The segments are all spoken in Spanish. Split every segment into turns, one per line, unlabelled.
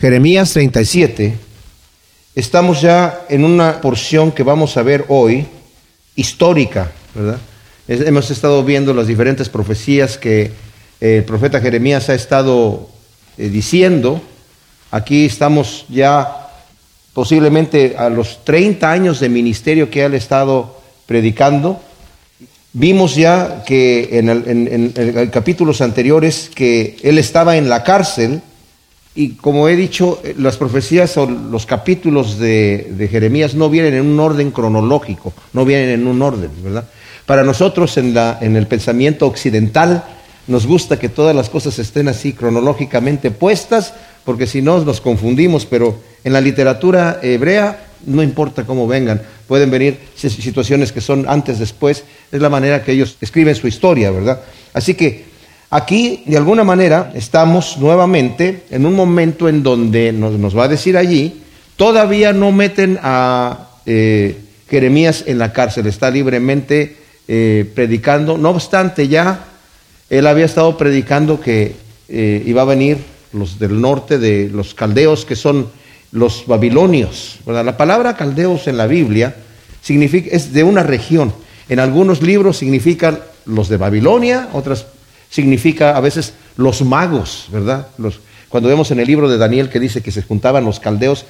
Jeremías 37, estamos ya en una porción que vamos a ver hoy, histórica, ¿verdad? Hemos estado viendo las diferentes profecías que el profeta Jeremías ha estado eh, diciendo. Aquí estamos ya posiblemente a los 30 años de ministerio que él ha estado predicando. Vimos ya que en, el, capítulos anteriores que él estaba en la cárcel y como he dicho, las profecías o los capítulos de, de Jeremías no vienen en un orden cronológico, no vienen en un orden, ¿verdad? Para nosotros en, la, en el pensamiento occidental nos gusta que todas las cosas estén así cronológicamente puestas, porque si no nos confundimos, pero en la literatura hebrea no importa cómo vengan, pueden venir situaciones que son antes, después, es la manera que ellos escriben su historia, ¿verdad? Así que aquí, de alguna manera, estamos nuevamente en un momento en donde nos, va a decir allí, todavía no meten a eh, Jeremías en la cárcel, está libremente eh, predicando. No obstante, ya él había estado predicando que eh, iba a venir los del norte de los caldeos, que son los babilonios. La palabra caldeos en la Biblia significa, es de una región. En algunos libros significan los de Babilonia, otras significa a veces los magos, ¿verdad? Los, cuando vemos en el libro de Daniel que dice que se juntaban los caldeos,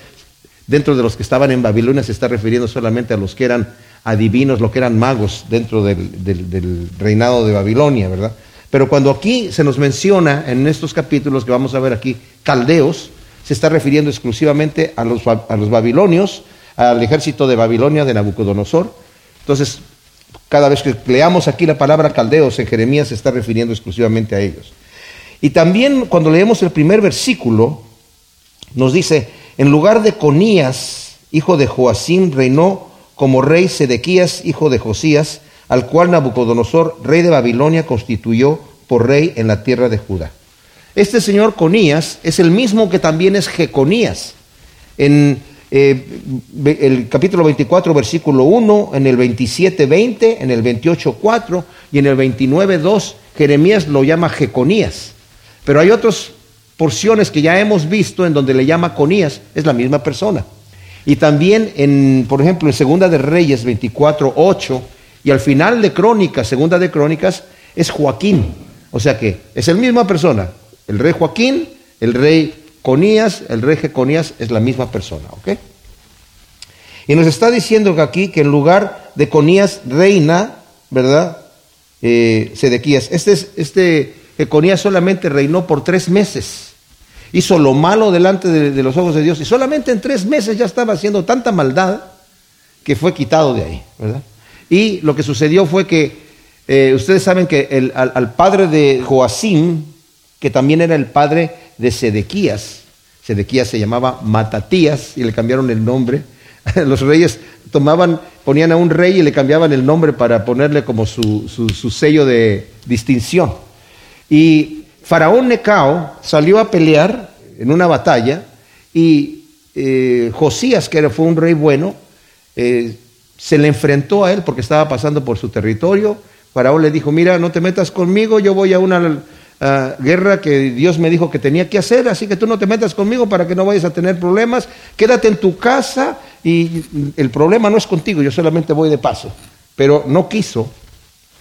dentro de los que estaban en Babilonia se está refiriendo solamente a los que eran adivinos, lo que eran magos dentro del, reinado de Babilonia, ¿verdad? Pero cuando aquí se nos menciona en estos capítulos que vamos a ver aquí, caldeos, se está refiriendo exclusivamente a los, a los babilonios, al ejército de Babilonia de Nabucodonosor. Entonces, cada vez que leamos aquí la palabra caldeos en Jeremías se está refiriendo exclusivamente a ellos. Y también cuando leemos el primer versículo, nos dice, en lugar de Conías, hijo de Joacín, reinó como rey Sedequías, hijo de Josías, al cual Nabucodonosor, rey de Babilonia, constituyó por rey en la tierra de Judá. Este señor Conías es el mismo que también es Jeconías. En eh, el capítulo 24, versículo 1, en el 27, 20, en el 28, 4 y en el 29, 2, Jeremías lo llama Jeconías. Pero hay otras porciones que ya hemos visto en donde le llama Conías, es la misma persona. Y también, en, por ejemplo, en Segunda de Reyes 24, 8, y al final de Crónicas, Segunda de Crónicas, es Joaquín. O sea que es la misma persona. El rey Joaquín, el rey Conías, el rey Jeconías es la misma persona. ¿ok? Y nos está diciendo que aquí que en lugar de Conías reina, ¿verdad? Eh, Sedequías. Este, este Jeconías solamente reinó por tres meses hizo lo malo delante de, los ojos de Dios y solamente en tres meses ya estaba haciendo tanta maldad que fue quitado de ahí, ¿verdad? Y lo que sucedió fue que eh, ustedes saben que el, al, padre de Joacim, que también era el padre de Sedequías, Sedequías se llamaba Matatías y le cambiaron el nombre. Los reyes tomaban, ponían a un rey y le cambiaban el nombre para ponerle como su, su sello de distinción. Y Faraón Necao salió a pelear en una batalla y eh, Josías, que fue un rey bueno, eh, se le enfrentó a él porque estaba pasando por su territorio. Faraón le dijo, mira, no te metas conmigo, yo voy a una guerra que Dios me dijo que tenía que hacer, así que tú no te metas conmigo para que no vayas a tener problemas, quédate en tu casa y el problema no es contigo, yo solamente voy de paso. Pero no quiso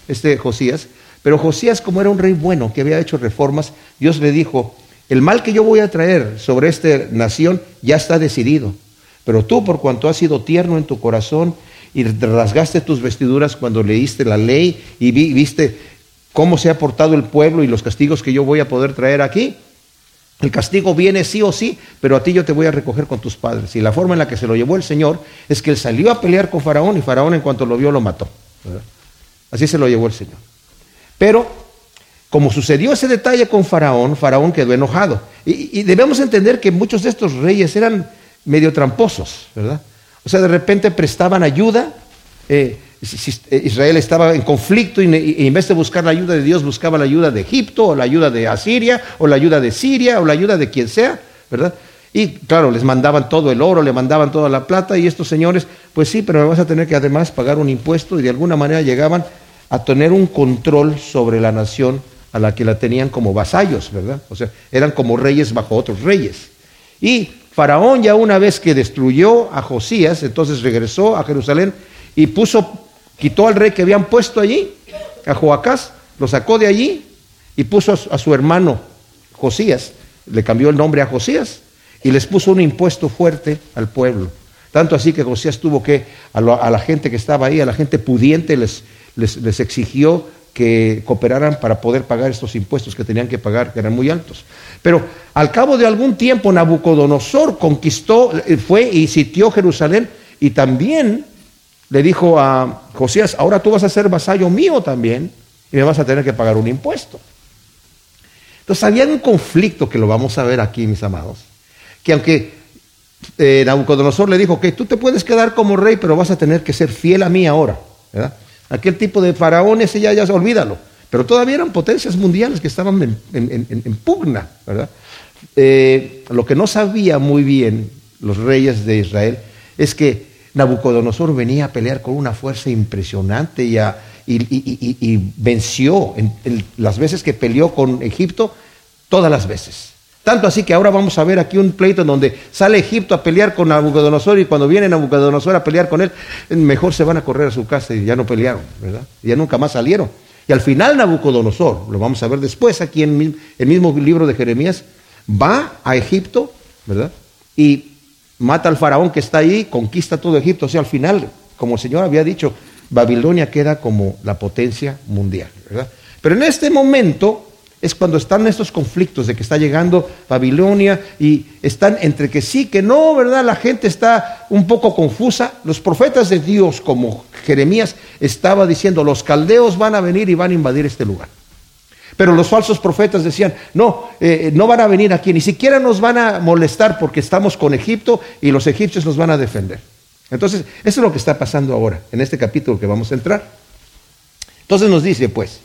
este Josías pero Josías, como era un rey bueno que había hecho reformas, Dios le dijo, el mal que yo voy a traer sobre esta nación ya está decidido. Pero tú, por cuanto has sido tierno en tu corazón y rasgaste tus vestiduras cuando leíste la ley y viste cómo se ha portado el pueblo y los castigos que yo voy a poder traer aquí, el castigo viene sí o sí, pero a ti yo te voy a recoger con tus padres. Y la forma en la que se lo llevó el Señor es que él salió a pelear con Faraón y Faraón en cuanto lo vio lo mató. Así se lo llevó el Señor. Pero, como sucedió ese detalle con Faraón, Faraón quedó enojado. Y, debemos entender que muchos de estos reyes eran medio tramposos, ¿verdad? O sea, de repente prestaban ayuda. Eh, Israel estaba en conflicto y, en vez de buscar la ayuda de Dios, buscaba la ayuda de Egipto, o la ayuda de Asiria, o la ayuda de Siria, o la ayuda de quien sea, ¿verdad? Y claro, les mandaban todo el oro, le mandaban toda la plata, y estos señores, pues sí, pero me vas a tener que además pagar un impuesto, y de alguna manera llegaban a tener un control sobre la nación a la que la tenían como vasallos, ¿verdad? O sea, eran como reyes bajo otros reyes. Y Faraón ya una vez que destruyó a Josías, entonces regresó a Jerusalén y puso, quitó al rey que habían puesto allí, a Joacás, lo sacó de allí y puso a su hermano Josías, le cambió el nombre a Josías y les puso un impuesto fuerte al pueblo. Tanto así que Josías tuvo que, a, la gente que estaba ahí, a la gente pudiente, les, les, exigió que cooperaran para poder pagar estos impuestos que tenían que pagar, que eran muy altos. Pero al cabo de algún tiempo Nabucodonosor conquistó, eh, fue y sitió Jerusalén y también le dijo a Josías, ahora tú vas a ser vasallo mío también y me vas a tener que pagar un impuesto. Entonces había un conflicto que lo vamos a ver aquí, mis amados, que aunque eh, Nabucodonosor le dijo que tú te puedes quedar como rey, pero vas a tener que ser fiel a mí ahora. Aquel tipo de faraones, ya, ya olvídalo. Pero todavía eran potencias mundiales que estaban en, pugna. ¿verdad? Eh, lo que no sabía muy bien los reyes de Israel es que Nabucodonosor venía a pelear con una fuerza impresionante y, venció en, las veces que peleó con Egipto, todas las veces. Tanto así que ahora vamos a ver aquí un pleito en donde sale Egipto a pelear con Nabucodonosor y cuando viene Nabucodonosor a pelear con él, mejor se van a correr a su casa y ya no pelearon, ¿verdad? ya nunca más salieron. Y al final Nabucodonosor, lo vamos a ver después aquí en el mismo libro de Jeremías, va a Egipto, ¿verdad? Y mata al faraón que está ahí, conquista todo Egipto. O sea, al final, como el Señor había dicho, Babilonia queda como la potencia mundial, ¿verdad? Pero en este momento es cuando están estos conflictos de que está llegando Babilonia y están entre que sí, que no, ¿verdad? La gente está un poco confusa. Los profetas de Dios, como Jeremías, estaba diciendo, los caldeos van a venir y van a invadir este lugar. Pero los falsos profetas decían, no, eh, no van a venir aquí, ni siquiera nos van a molestar porque estamos con Egipto y los egipcios nos van a defender. Entonces, eso es lo que está pasando ahora, en este capítulo que vamos a entrar. Entonces nos dice, pues,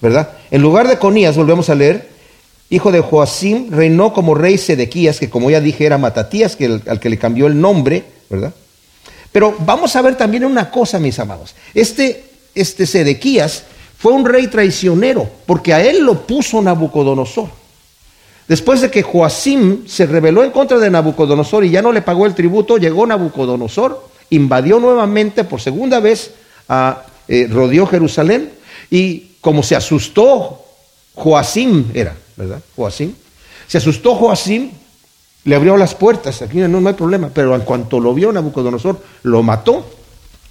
¿verdad? En lugar de Conías, volvemos a leer, hijo de Joacim, reinó como rey Sedequías, que como ya dije era Matatías, que al que le cambió el nombre, ¿verdad? Pero vamos a ver también una cosa, mis amados. Este, este Sedequías fue un rey traicionero, porque a él lo puso Nabucodonosor. Después de que Joacim se rebeló en contra de Nabucodonosor y ya no le pagó el tributo, llegó Nabucodonosor, invadió nuevamente por segunda vez, eh, rodeó Jerusalén y como se asustó Joacim, era, ¿verdad? Joacim. Se asustó Joacim, le abrió las puertas, aquí no, no hay problema, pero en cuanto lo vio Nabucodonosor, lo mató,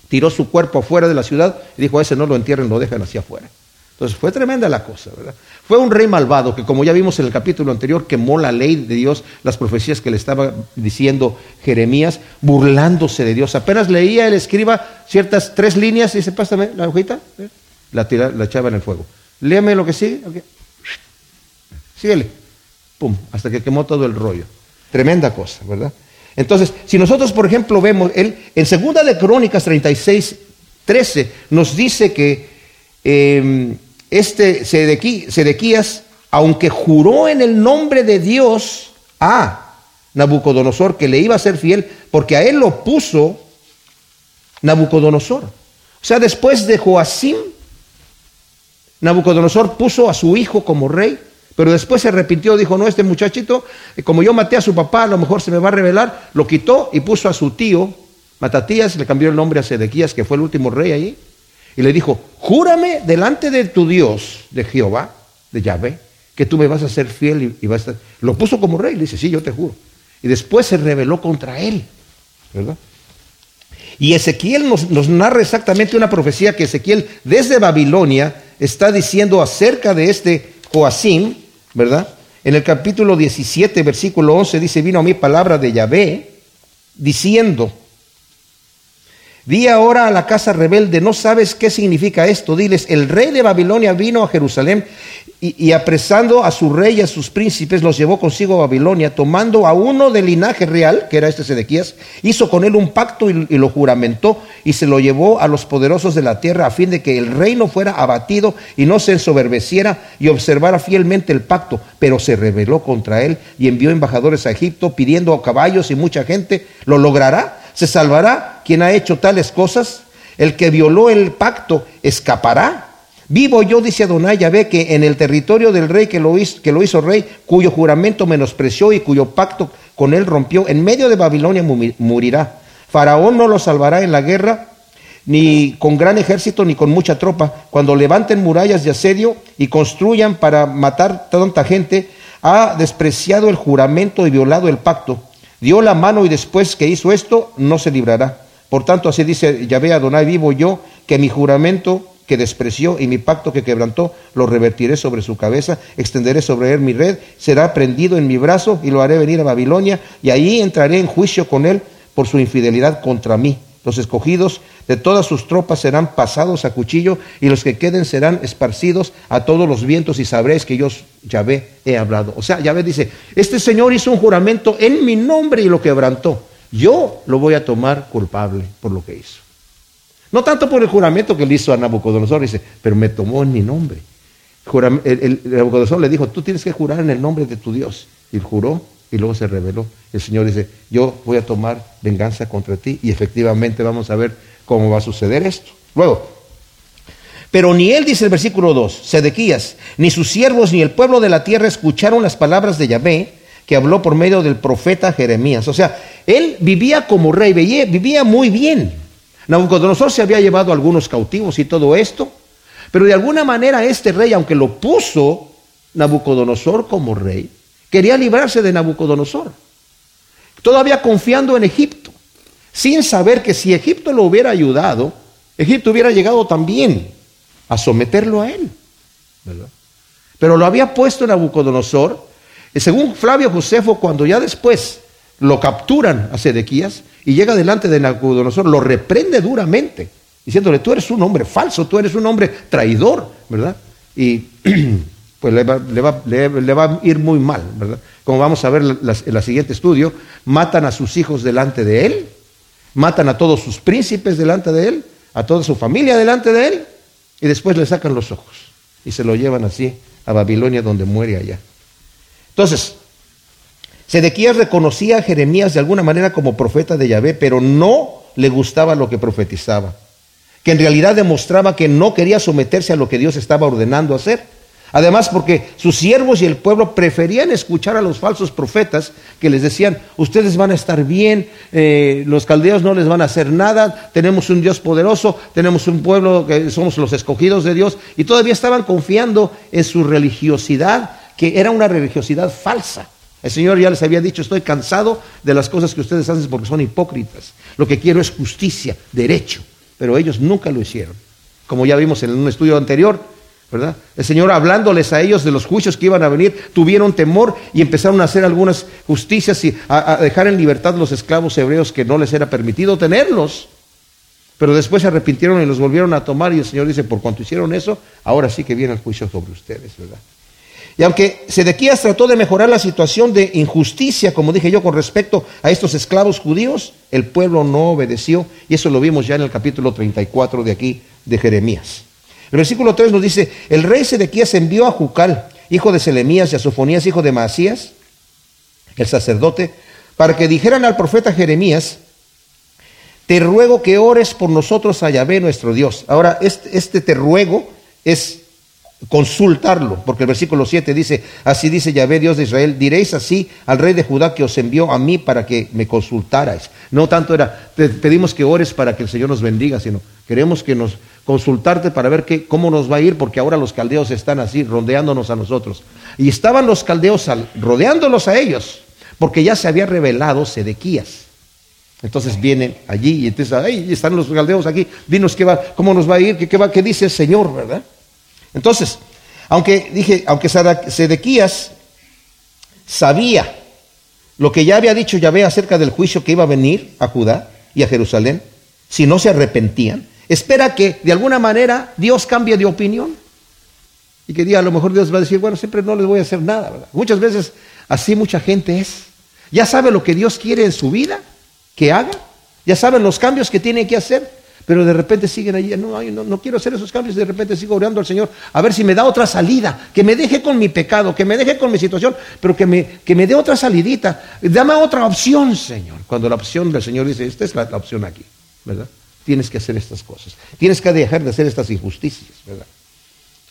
tiró su cuerpo afuera de la ciudad y dijo, a ese no lo entierren, lo dejan hacia afuera. Entonces fue tremenda la cosa, ¿verdad? Fue un rey malvado que, como ya vimos en el capítulo anterior, quemó la ley de Dios, las profecías que le estaba diciendo Jeremías, burlándose de Dios. Apenas leía el escriba ciertas tres líneas y dice, pásame la hojita. ¿eh? la, la echaba en el fuego. Léame lo que sigue. Síguele. Pum, hasta que quemó todo el rollo. Tremenda cosa, ¿verdad? Entonces, si nosotros, por ejemplo, vemos, él, en segunda de Crónicas 36, 13, nos dice que em, este Sedequías, aunque juró en el nombre de Dios a Nabucodonosor que le iba a ser fiel, porque a él lo puso Nabucodonosor. O sea, después de Joacim, Nabucodonosor puso a su hijo como rey, pero después se arrepintió, dijo, no, este muchachito, eh, como yo maté a su papá, a lo mejor se me va a revelar, lo quitó y puso a su tío, Matatías, le cambió el nombre a Sedequías, que fue el último rey allí, y le dijo, júrame delante de tu Dios, de Jehová, de Yahvé, que tú me vas a ser fiel y, vas a. Lo puso como rey, le dice, sí, yo te juro. Y después se rebeló contra él, ¿verdad? Y Ezequiel nos, nos narra exactamente una profecía que Ezequiel desde Babilonia está diciendo acerca de este Joacim, ¿verdad? En el capítulo 17, versículo 11 dice, vino a mí palabra de Yahvé, diciendo, di ahora a la casa rebelde, no sabes qué significa esto, diles, el rey de Babilonia vino a Jerusalén y, apresando a su rey y a sus príncipes, los llevó consigo a Babilonia, tomando a uno del linaje real, que era este Sedequías, hizo con él un pacto y, lo juramentó y se lo llevó a los poderosos de la tierra a fin de que el reino fuera abatido y no se ensoberbeciera y observara fielmente el pacto, pero se rebeló contra él y envió embajadores a Egipto pidiendo a caballos y mucha gente. ¿Lo logrará? ¿Se salvará quien ha hecho tales cosas? El que violó el pacto escapará. Vivo yo, dice Adonai ve que en el territorio del rey que lo, hizo, que lo hizo rey, cuyo juramento menospreció y cuyo pacto con él rompió, en medio de Babilonia morirá. Faraón no lo salvará en la guerra, ni con gran ejército, ni con mucha tropa. Cuando levanten murallas de asedio y construyan para matar tanta gente, ha despreciado el juramento y violado el pacto. Dio la mano y después que hizo esto, no se librará. Por tanto, así dice Yahvé Adonai, vivo yo, que mi juramento que despreció y mi pacto que quebrantó, lo revertiré sobre su cabeza, extenderé sobre él mi red, será prendido en mi brazo y lo haré venir a Babilonia, y ahí entraré en juicio con él por su infidelidad contra mí. Los escogidos de todas sus tropas serán pasados a cuchillo y los que queden serán esparcidos a todos los vientos y sabréis que yo, Yahvé, he hablado. O sea, Yahvé dice, este Señor hizo un juramento en mi nombre y lo quebrantó. Yo lo voy a tomar culpable por lo que hizo. No tanto por el juramento que le hizo a Nabucodonosor, dice, pero me tomó en mi nombre. El, Nabucodonosor le dijo, tú tienes que jurar en el nombre de tu Dios. Y juró y luego se reveló. El Señor dice, yo voy a tomar venganza contra ti y efectivamente vamos a ver cómo va a suceder esto. Luego, pero ni él, dice el versículo 2, Sedequías, ni sus siervos, ni el pueblo de la tierra escucharon las palabras de Yahvé que habló por medio del profeta Jeremías. O sea, él vivía como rey, vivía muy bien. Nabucodonosor se había llevado algunos cautivos y todo esto, pero de alguna manera este rey, aunque lo puso Nabucodonosor como rey, quería librarse de Nabucodonosor, todavía confiando en Egipto, sin saber que si Egipto lo hubiera ayudado, Egipto hubiera llegado también a someterlo a él. Pero lo había puesto Nabucodonosor, según Flavio Josefo, cuando ya después lo capturan a Sedequías, y llega delante de Nabucodonosor, lo reprende duramente, diciéndole, tú eres un hombre falso, tú eres un hombre traidor, ¿verdad? Y pues le va, a ir muy mal, ¿verdad? Como vamos a ver en el siguiente estudio, matan a sus hijos delante de él, matan a todos sus príncipes delante de él, a toda su familia delante de él, y después le sacan los ojos y se lo llevan así a Babilonia donde muere allá. Entonces, Sedequías reconocía a Jeremías de alguna manera como profeta de Yahvé, pero no le gustaba lo que profetizaba, que en realidad demostraba que no quería someterse a lo que Dios estaba ordenando hacer. Además, porque sus siervos y el pueblo preferían escuchar a los falsos profetas que les decían, ustedes van a estar bien, eh, los caldeos no les van a hacer nada, tenemos un Dios poderoso, tenemos un pueblo que somos los escogidos de Dios, y todavía estaban confiando en su religiosidad, que era una religiosidad falsa. El Señor ya les había dicho, estoy cansado de las cosas que ustedes hacen porque son hipócritas. Lo que quiero es justicia, derecho. Pero ellos nunca lo hicieron. Como ya vimos en un estudio anterior, ¿verdad? El Señor hablándoles a ellos de los juicios que iban a venir, tuvieron temor y empezaron a hacer algunas justicias y a, dejar en libertad los esclavos hebreos que no les era permitido tenerlos. Pero después se arrepintieron y los volvieron a tomar y el Señor dice, por cuanto hicieron eso, ahora sí que viene el juicio sobre ustedes, ¿verdad? Y aunque Sedequías trató de mejorar la situación de injusticia, como dije yo, con respecto a estos esclavos judíos, el pueblo no obedeció. Y eso lo vimos ya en el capítulo 34 de aquí de Jeremías. El versículo 3 nos dice, el rey Sedequías envió a Jucal, hijo de Selemías, y a Sofonías, hijo de Maasías, el sacerdote, para que dijeran al profeta Jeremías, te ruego que ores por nosotros a Yahvé nuestro Dios. Ahora, este, este te ruego es consultarlo, porque el versículo 7 dice, así dice Yahvé Dios de Israel, diréis así al rey de Judá que os envió a mí para que me consultarais. No tanto era, pedimos que ores para que el Señor nos bendiga, sino queremos que nos consultarte para ver qué, cómo nos va a ir, porque ahora los caldeos están así, rodeándonos a nosotros. Y estaban los caldeos rodeándolos a ellos, porque ya se había revelado Sedequías. Entonces vienen allí y entonces, ahí están los caldeos aquí, dinos qué va, cómo nos va a ir, qué, qué va, qué dice el Señor, ¿verdad? Entonces, aunque dije, aunque Sedequías sabía lo que ya había dicho Yahvé acerca del juicio que iba a venir a Judá y a Jerusalén, si no se arrepentían, espera que de alguna manera Dios cambie de opinión. Y que diga, a lo mejor Dios va a decir, bueno, siempre no les voy a hacer nada. Muchas veces así mucha gente es. Ya sabe lo que Dios quiere en su vida que haga. Ya saben los cambios que tiene que hacer pero de repente siguen allí, no, no, quiero hacer esos cambios, de repente sigo orando al Señor, a ver si me da otra salida, que me deje con mi pecado, que me deje con mi situación, pero que me, que me dé otra salidita, dame otra opción, Señor. Cuando la opción del Señor dice, esta es la, la opción aquí, ¿verdad? Tienes que hacer estas cosas, tienes que dejar de hacer estas injusticias, ¿verdad?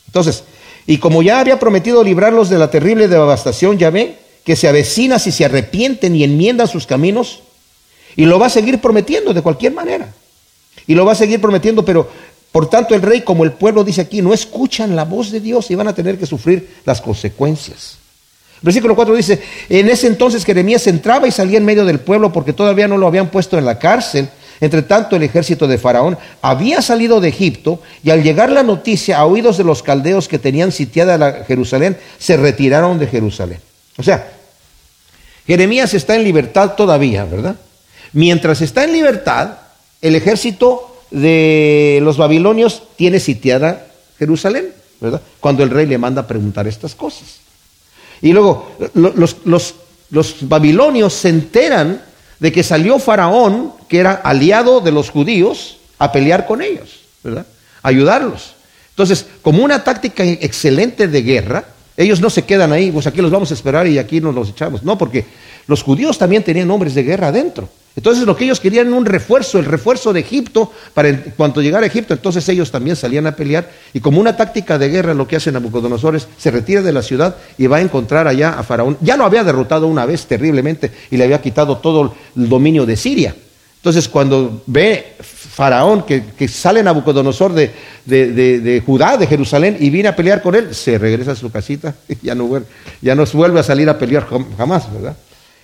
Entonces, y como ya había prometido librarlos de la terrible devastación, ya ve, que se avecina si se arrepienten y enmiendan sus caminos. Y lo va a seguir prometiendo de cualquier manera. Y lo va a seguir prometiendo, pero por tanto el rey como el pueblo dice aquí, no escuchan la voz de Dios y van a tener que sufrir las consecuencias. Versículo 4 dice, en ese entonces Jeremías entraba y salía en medio del pueblo porque todavía no lo habían puesto en la cárcel. Entre tanto, el ejército de Faraón había salido de Egipto y al llegar la noticia a oídos de los caldeos que tenían sitiada Jerusalén, se retiraron de Jerusalén. O sea, Jeremías está en libertad todavía, ¿verdad? Mientras está en libertad, el ejército de los babilonios tiene sitiada Jerusalén, ¿verdad? Cuando el rey le manda a preguntar estas cosas. Y luego los, los babilonios se enteran de que salió Faraón, que era aliado de los judíos, a pelear con ellos, ¿verdad? Ayudarlos. Entonces, como una táctica excelente de guerra, ellos no se quedan ahí, pues aquí los vamos a esperar y aquí nos los echamos. No, porque los judíos también tenían hombres de guerra adentro. Entonces lo que ellos querían era un refuerzo, el refuerzo de Egipto, para en cuanto llegara a Egipto, entonces ellos también salían a pelear y como una táctica de guerra lo que hace Nabucodonosor es se retira de la ciudad y va a encontrar allá a Faraón. Ya lo había derrotado una vez terriblemente y le había quitado todo el dominio de Siria. Entonces cuando ve Faraón que, sale Nabucodonosor de, de, Judá, de Jerusalén, y viene a pelear con él, se regresa a su casita y ya no, ya no vuelve a salir a pelear jamás, ¿verdad?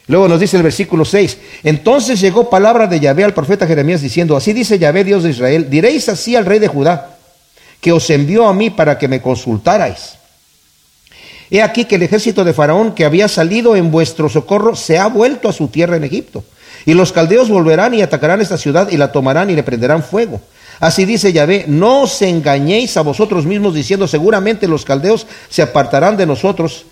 Luego nos dice el versículo 6, entonces llegó palabra de Yahvé al profeta Jeremías diciendo, así dice Yahvé Dios de Israel, diréis así al rey de Judá, que os envió a mí para que me consultarais. He aquí que el ejército de Faraón que había salido en vuestro socorro se ha vuelto a su tierra en Egipto. Y los caldeos volverán y atacarán esta ciudad y la tomarán y le prenderán fuego. Así dice Yahvé, no os engañéis a vosotros mismos diciendo seguramente los caldeos se apartarán de nosotros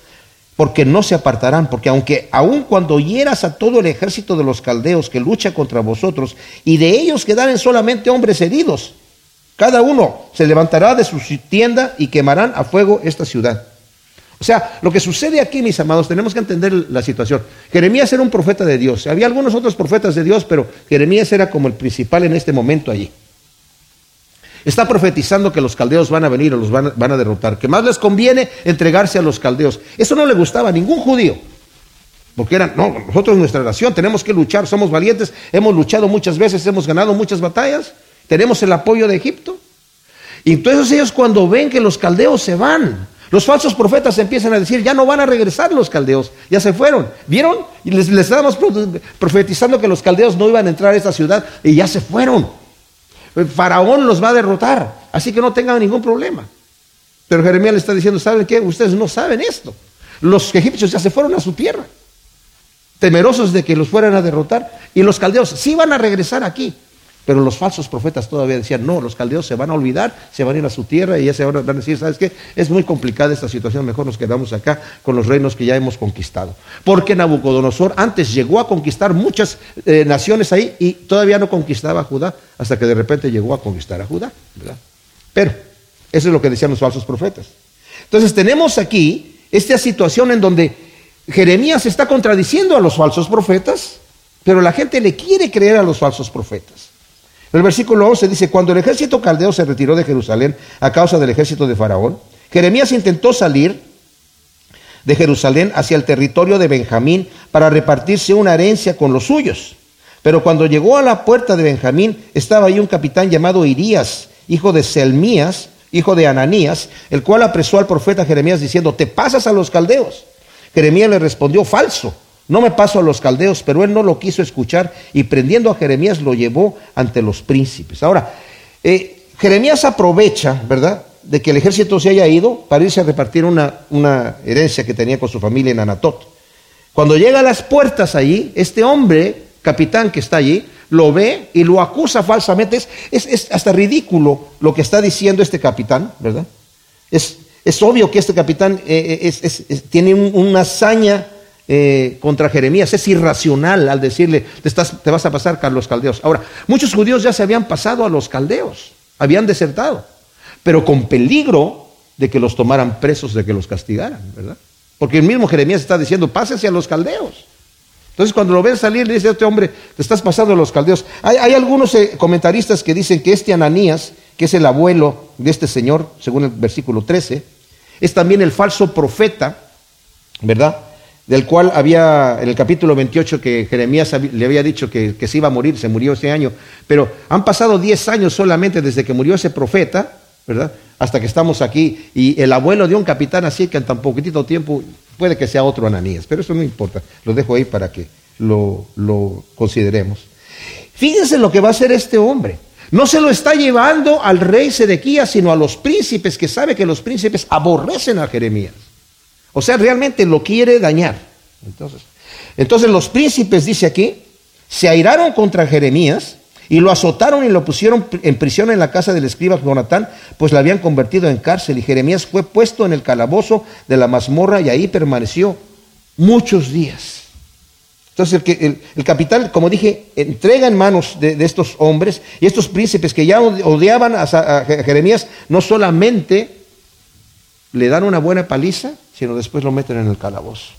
porque no se apartarán, porque aunque aun cuando hieras a todo el ejército de los caldeos que lucha contra vosotros, y de ellos quedaren solamente hombres heridos, cada uno se levantará de su tienda y quemarán a fuego esta ciudad. O sea, lo que sucede aquí, mis amados, tenemos que entender la situación. Jeremías era un profeta de Dios. Había algunos otros profetas de Dios, pero Jeremías era como el principal en este momento allí. Está profetizando que los caldeos van a venir o los van, a derrotar, que más les conviene entregarse a los caldeos. Eso no le gustaba a ningún judío. Porque eran, no, nosotros nuestra nación tenemos que luchar, somos valientes, hemos luchado muchas veces, hemos ganado muchas batallas, tenemos el apoyo de Egipto. Y entonces ellos cuando ven que los caldeos se van, los falsos profetas empiezan a decir, ya no van a regresar los caldeos, ya se fueron. ¿Vieron? Y les, les estábamos profetizando que los caldeos no iban a entrar a esta ciudad y ya se fueron. Faraón los va a derrotar, así que no tengan ningún problema. Pero Jeremías le está diciendo, ¿saben qué? Ustedes no saben esto. Los egipcios ya se fueron a su tierra, temerosos de que los fueran a derrotar, y los caldeos sí van a regresar aquí. Pero los falsos profetas todavía decían, no, los caldeos se van a olvidar, se van a ir a su tierra y ya se van a decir, ¿sabes qué? Es muy complicada esta situación, mejor nos quedamos acá con los reinos que ya hemos conquistado. Porque Nabucodonosor antes llegó a conquistar muchas eh, naciones ahí y todavía no conquistaba a Judá, hasta que de repente llegó a conquistar a Judá, ¿verdad? Pero eso es lo que decían los falsos profetas. Entonces tenemos aquí esta situación en donde Jeremías está contradiciendo a los falsos profetas, pero la gente le quiere creer a los falsos profetas. El versículo 11 dice, cuando el ejército caldeo se retiró de Jerusalén a causa del ejército de Faraón, Jeremías intentó salir de Jerusalén hacia el territorio de Benjamín para repartirse una herencia con los suyos. Pero cuando llegó a la puerta de Benjamín, estaba ahí un capitán llamado Irías, hijo de Selmías, hijo de Ananías, el cual apresó al profeta Jeremías diciendo, te pasas a los caldeos. Jeremías le respondió, falso. No me paso a los caldeos, pero él no lo quiso escuchar y prendiendo a Jeremías lo llevó ante los príncipes. Ahora, eh, Jeremías aprovecha, ¿verdad?, de que el ejército se haya ido para irse a repartir una, herencia que tenía con su familia en Anatot. Cuando llega a las puertas allí, este hombre, capitán que está allí, lo ve y lo acusa falsamente. Es, hasta ridículo lo que está diciendo este capitán, ¿verdad? Es, es obvio que este capitán eh, eh, tiene una hazaña eh, contra Jeremías. Es irracional al decirle, te, estás, te vas a pasar a los caldeos. Ahora, muchos judíos ya se habían pasado a los caldeos, habían desertado, pero con peligro de que los tomaran presos, de que los castigaran, ¿verdad? Porque el mismo Jeremías está diciendo, pásese a los caldeos. Entonces, cuando lo ven salir, le dice a este hombre, te estás pasando a los caldeos. Hay, algunos eh, comentaristas que dicen que este Ananías, que es el abuelo de este señor, según el versículo 13, es también el falso profeta, ¿verdad? Del cual había en el capítulo 28 que Jeremías le había dicho que, se iba a morir, se murió ese año, pero han pasado 10 años solamente desde que murió ese profeta, ¿verdad? Hasta que estamos aquí, y el abuelo de un capitán así que en tan poquitito tiempo puede que sea otro Ananías, pero eso no importa, lo dejo ahí para que lo, lo consideremos. Fíjense lo que va a hacer este hombre. No se lo está llevando al rey Sedequías, sino a los príncipes, que sabe que los príncipes aborrecen a Jeremías. O sea, realmente lo quiere dañar. Entonces, entonces los príncipes, dice aquí, se airaron contra Jeremías y lo azotaron y lo pusieron en prisión en la casa del escriba Jonatán, pues la habían convertido en cárcel. Y Jeremías fue puesto en el calabozo de la mazmorra y ahí permaneció muchos días. Entonces el, capitán, como dije, entrega en manos de, estos hombres y estos príncipes que ya odiaban a Jeremías, no solamente le dan una buena paliza, sino después lo meten en el calabozo.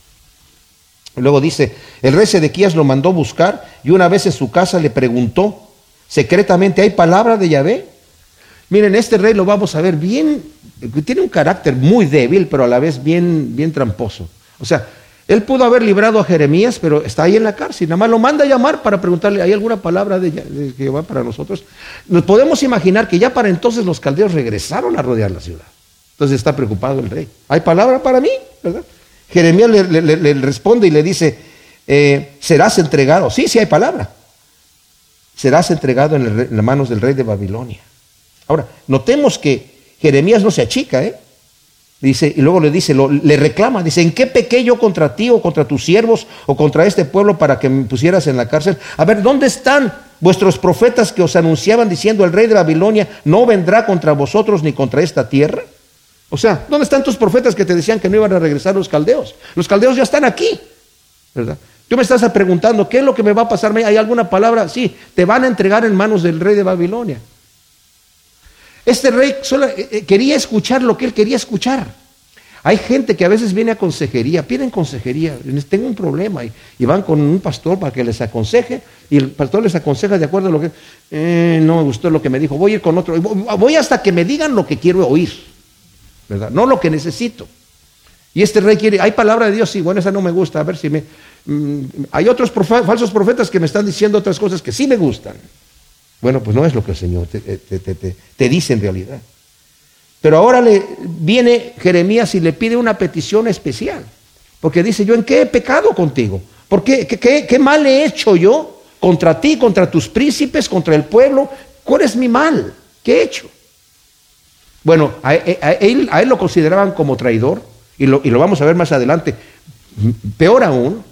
Luego dice, el rey Sedequías lo mandó buscar y una vez en su casa le preguntó secretamente, ¿hay palabra de Yahvé? Miren, este rey lo vamos a ver bien, tiene un carácter muy débil, pero a la vez bien, bien tramposo. O sea, él pudo haber librado a Jeremías, pero está ahí en la cárcel. Nada más lo manda a llamar para preguntarle, ¿hay alguna palabra de Jehová para nosotros? Nos podemos imaginar que ya para entonces los caldeos regresaron a rodear la ciudad. Entonces está preocupado el rey. ¿Hay palabra para mí? ¿verdad? Jeremías le, responde y le dice, eh, serás entregado. Sí, sí hay palabra. Serás entregado en, las manos del rey de Babilonia. Ahora, notemos que Jeremías no se achica, ¿eh? Dice, y luego le dice, le reclama, dice, ¿en qué pequé yo contra ti o contra tus siervos o contra este pueblo para que me pusieras en la cárcel? A ver, ¿dónde están vuestros profetas que os anunciaban diciendo el rey de Babilonia no vendrá contra vosotros ni contra esta tierra? O sea, ¿dónde están tus profetas que te decían que no iban a regresar los caldeos? Los caldeos ya están aquí, ¿verdad? Tú me estás preguntando, ¿qué es lo que me va a pasar? ¿Hay alguna palabra? Sí, te van a entregar en manos del rey de Babilonia. Este rey solo eh, eh, quería escuchar lo que él quería escuchar. Hay gente que a veces viene a consejería, piden consejería, tengo un problema y, van con un pastor para que les aconseje y el pastor les aconseja de acuerdo a lo que, eh, no me gustó lo que me dijo, voy a ir con otro, voy hasta que me digan lo que quiero oír. No lo que necesito. Y este rey quiere, hay palabra de Dios, sí, bueno, esa no me gusta, a ver si me... Mm, hay otros falsos profetas que me están diciendo otras cosas que sí me gustan. Bueno, pues no es lo que el Señor te, te dice en realidad. Pero ahora le viene Jeremías y le pide una petición especial. Porque dice, yo en qué he pecado contigo? ¿Por qué, qué, qué, mal he hecho yo contra ti, contra tus príncipes, contra el pueblo? ¿Cuál es mi mal? ¿Qué he hecho? Bueno, a, él, lo consideraban como traidor, y lo, y lo vamos a ver más adelante. Peor aún,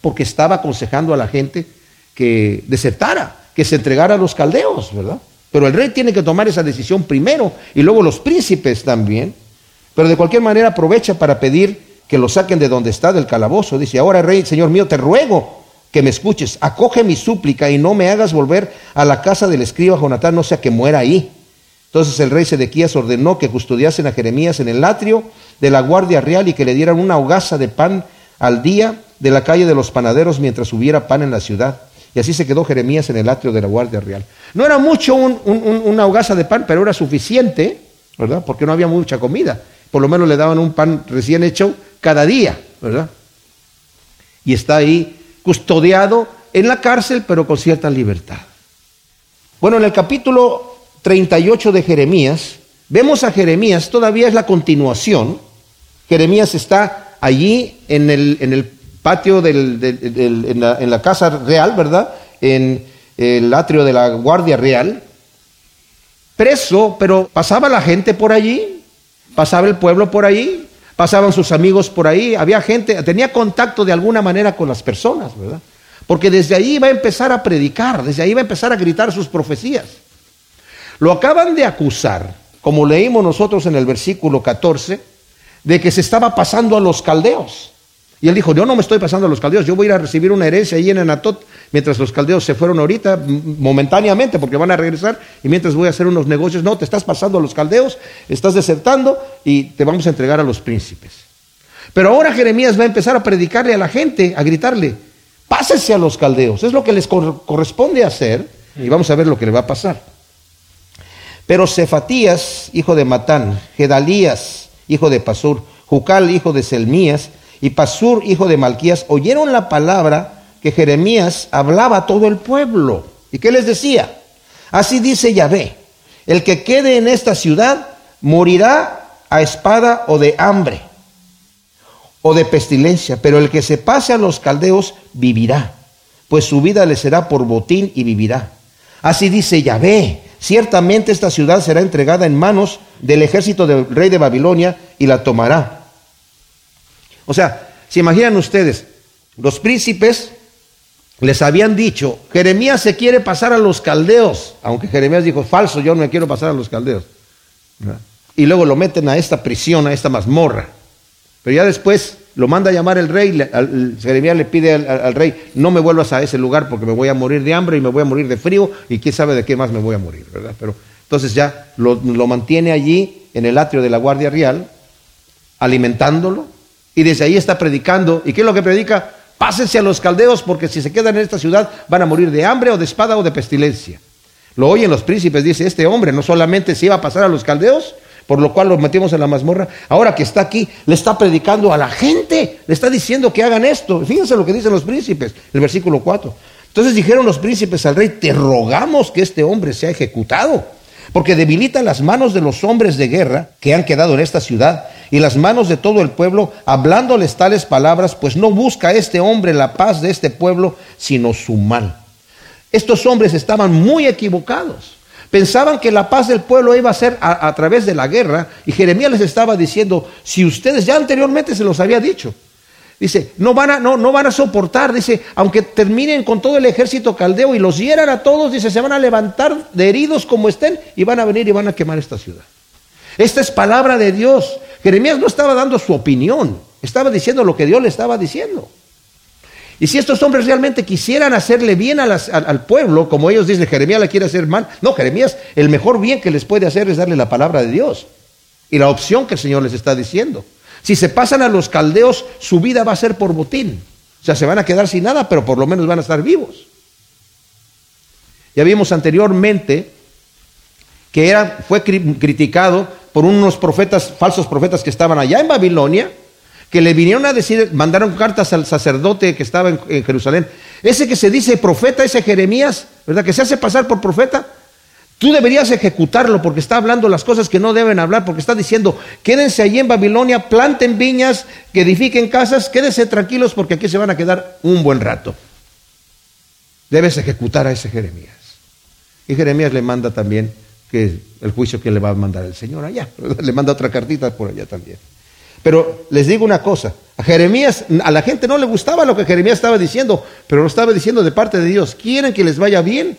porque estaba aconsejando a la gente que desertara, que se entregara a los caldeos, ¿verdad? Pero el rey tiene que tomar esa decisión primero y luego los príncipes también. Pero de cualquier manera aprovecha para pedir que lo saquen de donde está, del calabozo. Dice, ahora rey, señor mío, te ruego que me escuches, acoge mi súplica y no me hagas volver a la casa del escriba Jonatán, no sea que muera ahí. Entonces el rey Sedequías ordenó que custodiasen a Jeremías en el atrio de la guardia real y que le dieran una hogaza de pan al día de la calle de los panaderos mientras hubiera pan en la ciudad. Y así se quedó Jeremías en el atrio de la guardia real. No era mucho una hogaza de pan, pero era suficiente, ¿verdad? Porque no había mucha comida. Por lo menos le daban un pan recién hecho cada día, ¿verdad? Y está ahí custodiado en la cárcel, pero con cierta libertad. Bueno, en el capítulo 38 de Jeremías, vemos a Jeremías, todavía es la continuación. Jeremías está allí en el, patio del, en, la, casa real, ¿verdad? En el atrio de la guardia real, preso, pero pasaba la gente por allí, pasaba el pueblo por allí, pasaban sus amigos por ahí, había gente, tenía contacto de alguna manera con las personas, ¿verdad? Porque desde ahí iba a empezar a predicar, desde ahí iba a empezar a gritar sus profecías. Lo acaban de acusar, como leímos nosotros en el versículo 14, de que se estaba pasando a los caldeos. Y él dijo, yo no me estoy pasando a los caldeos, yo voy a ir a recibir una herencia ahí en Anatot, mientras los caldeos se fueron ahorita, momentáneamente, porque van a regresar, y mientras voy a hacer unos negocios, no, te estás pasando a los caldeos, estás desertando y te vamos a entregar a los príncipes. Pero ahora Jeremías va a empezar a predicarle a la gente, a gritarle, pásese a los caldeos, es lo que les corresponde hacer, y vamos a ver lo que le va a pasar. Pero Cefatías, hijo de Matán, Gedalías, hijo de Pasur, Jucal, hijo de Selmías, y Pasur, hijo de Malquías, oyeron la palabra que Jeremías hablaba a todo el pueblo. ¿Y qué les decía? Así dice Yahvé, el que quede en esta ciudad morirá a espada o de hambre o de pestilencia, pero el que se pase a los caldeos vivirá, pues su vida le será por botín y vivirá. Así dice Yahvé, ciertamente esta ciudad será entregada en manos del ejército del rey de Babilonia y la tomará. O sea, se imaginan ustedes, los príncipes les habían dicho, Jeremías se quiere pasar a los caldeos, aunque Jeremías dijo, falso, yo no me quiero pasar a los caldeos. Y luego lo meten a esta prisión, a esta mazmorra. Pero ya después lo manda a llamar el rey, Jeremías le pide al, rey, no me vuelvas a ese lugar porque me voy a morir de hambre y me voy a morir de frío y quién sabe de qué más me voy a morir, ¿verdad? Pero entonces ya lo, mantiene allí en el atrio de la Guardia Real, alimentándolo, y desde ahí está predicando. ¿Y qué es lo que predica? Pásense a los caldeos porque si se quedan en esta ciudad van a morir de hambre o de espada o de pestilencia. Lo oyen los príncipes, dice, este hombre no solamente se iba a pasar a los caldeos, por lo cual lo metimos en la mazmorra. Ahora que está aquí, le está predicando a la gente, le está diciendo que hagan esto. Fíjense lo que dicen los príncipes, el versículo 4. Entonces dijeron los príncipes al rey, te rogamos que este hombre sea ejecutado, porque debilita las manos de los hombres de guerra que han quedado en esta ciudad y las manos de todo el pueblo, hablándoles tales palabras, pues no busca este hombre la paz de este pueblo, sino su mal. Estos hombres estaban muy equivocados. Pensaban que la paz del pueblo iba a ser a, través de la guerra y Jeremías les estaba diciendo, si ustedes ya anteriormente se los había dicho, dice, no van a, no, no van a soportar, dice, aunque terminen con todo el ejército caldeo y los hieran a todos, dice, se van a levantar de heridos como estén y van a venir y van a quemar esta ciudad. Esta es palabra de Dios. Jeremías no estaba dando su opinión, estaba diciendo lo que Dios le estaba diciendo. Y si estos hombres realmente quisieran hacerle bien al, pueblo, como ellos dicen, Jeremías le quiere hacer mal, no, Jeremías, el mejor bien que les puede hacer es darle la palabra de Dios y la opción que el Señor les está diciendo. Si se pasan a los caldeos, su vida va a ser por botín. O sea, se van a quedar sin nada, pero por lo menos van a estar vivos. Ya vimos anteriormente que era, fue criticado por unos profetas, falsos profetas que estaban allá en Babilonia, que le vinieron a decir, mandaron cartas al sacerdote que estaba en, Jerusalén. Ese que se dice profeta, ese Jeremías, ¿verdad? Que se hace pasar por profeta. Tú deberías ejecutarlo porque está hablando las cosas que no deben hablar, porque está diciendo, quédense allí en Babilonia, planten viñas, que edifiquen casas, quédense tranquilos porque aquí se van a quedar un buen rato. Debes ejecutar a ese Jeremías. Y Jeremías le manda también que el juicio que le va a mandar el Señor allá. Le manda otra cartita por allá también. Pero les digo una cosa, a Jeremías, a la gente no le gustaba lo que Jeremías estaba diciendo, pero lo estaba diciendo de parte de Dios. ¿Quieren que les vaya bien?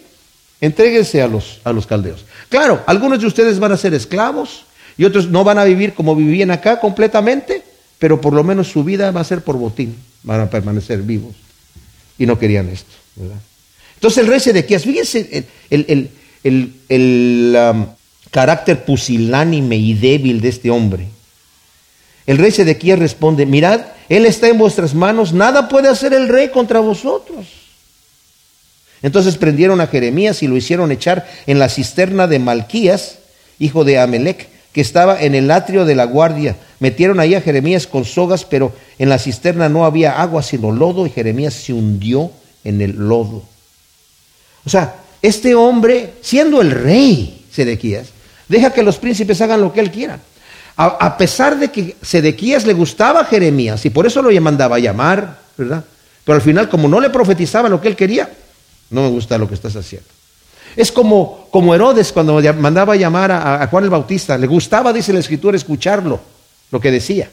Entréguense a los, a los caldeos. Claro, algunos de ustedes van a ser esclavos y otros no van a vivir como vivían acá completamente, pero por lo menos su vida va a ser por botín, van a permanecer vivos. Y no querían esto, Entonces el rey Sedequías, fíjense el, el, um, carácter pusilánime y débil de este hombre. El rey Sedequías responde, mirad, él está en vuestras manos, nada puede hacer el rey contra vosotros. Entonces prendieron a Jeremías y lo hicieron echar en la cisterna de Malquías, hijo de Amelec, que estaba en el atrio de la guardia. Metieron ahí a Jeremías con sogas, pero en la cisterna no había agua sino lodo y Jeremías se hundió en el lodo. O sea, este hombre, siendo el rey Sedequías, deja que los príncipes hagan lo que él quiera. A, pesar de que Sedequías le gustaba a Jeremías y por eso lo mandaba a llamar, ¿verdad? Pero al final, como no le profetizaba lo que él quería, no me gusta lo que estás haciendo. Es como, como Herodes cuando mandaba a llamar a, Juan el Bautista. Le gustaba, dice la escritura, escucharlo, lo que decía.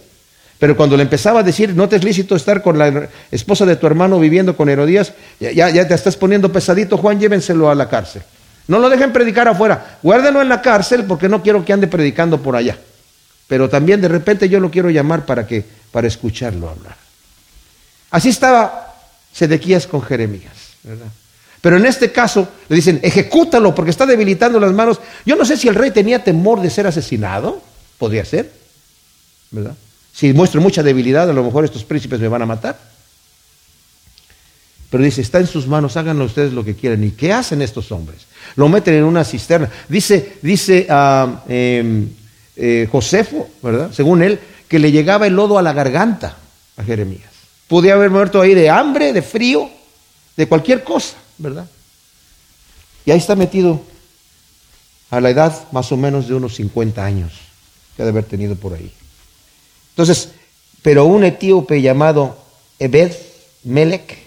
Pero cuando le empezaba a decir, no te es lícito estar con la esposa de tu hermano viviendo con Herodías, ya, ya, te estás poniendo pesadito, Juan, llévenselo a la cárcel. No lo dejen predicar afuera, guárdenlo en la cárcel porque no quiero que ande predicando por allá pero también de repente yo lo quiero llamar para que para escucharlo hablar. Así estaba Sedequías con Jeremías, ¿verdad? Pero en este caso le dicen, ejecútalo porque está debilitando las manos. Yo no sé si el rey tenía temor de ser asesinado, podría ser, ¿verdad? Si muestro mucha debilidad, a lo mejor estos príncipes me van a matar. Pero dice, está en sus manos, háganlo ustedes lo que quieran. ¿Y qué hacen estos hombres? Lo meten en una cisterna. Dice, dice ah, em, eh, Josefo, ¿verdad? Según él, que le llegaba el lodo a la garganta. a Jeremías. Podía haber muerto ahí de hambre, de frío, de cualquier cosa, ¿verdad? Y ahí está metido a la edad más o menos de unos 50 años que ha de haber tenido por ahí. Entonces, pero un etíope llamado Ebed Melech,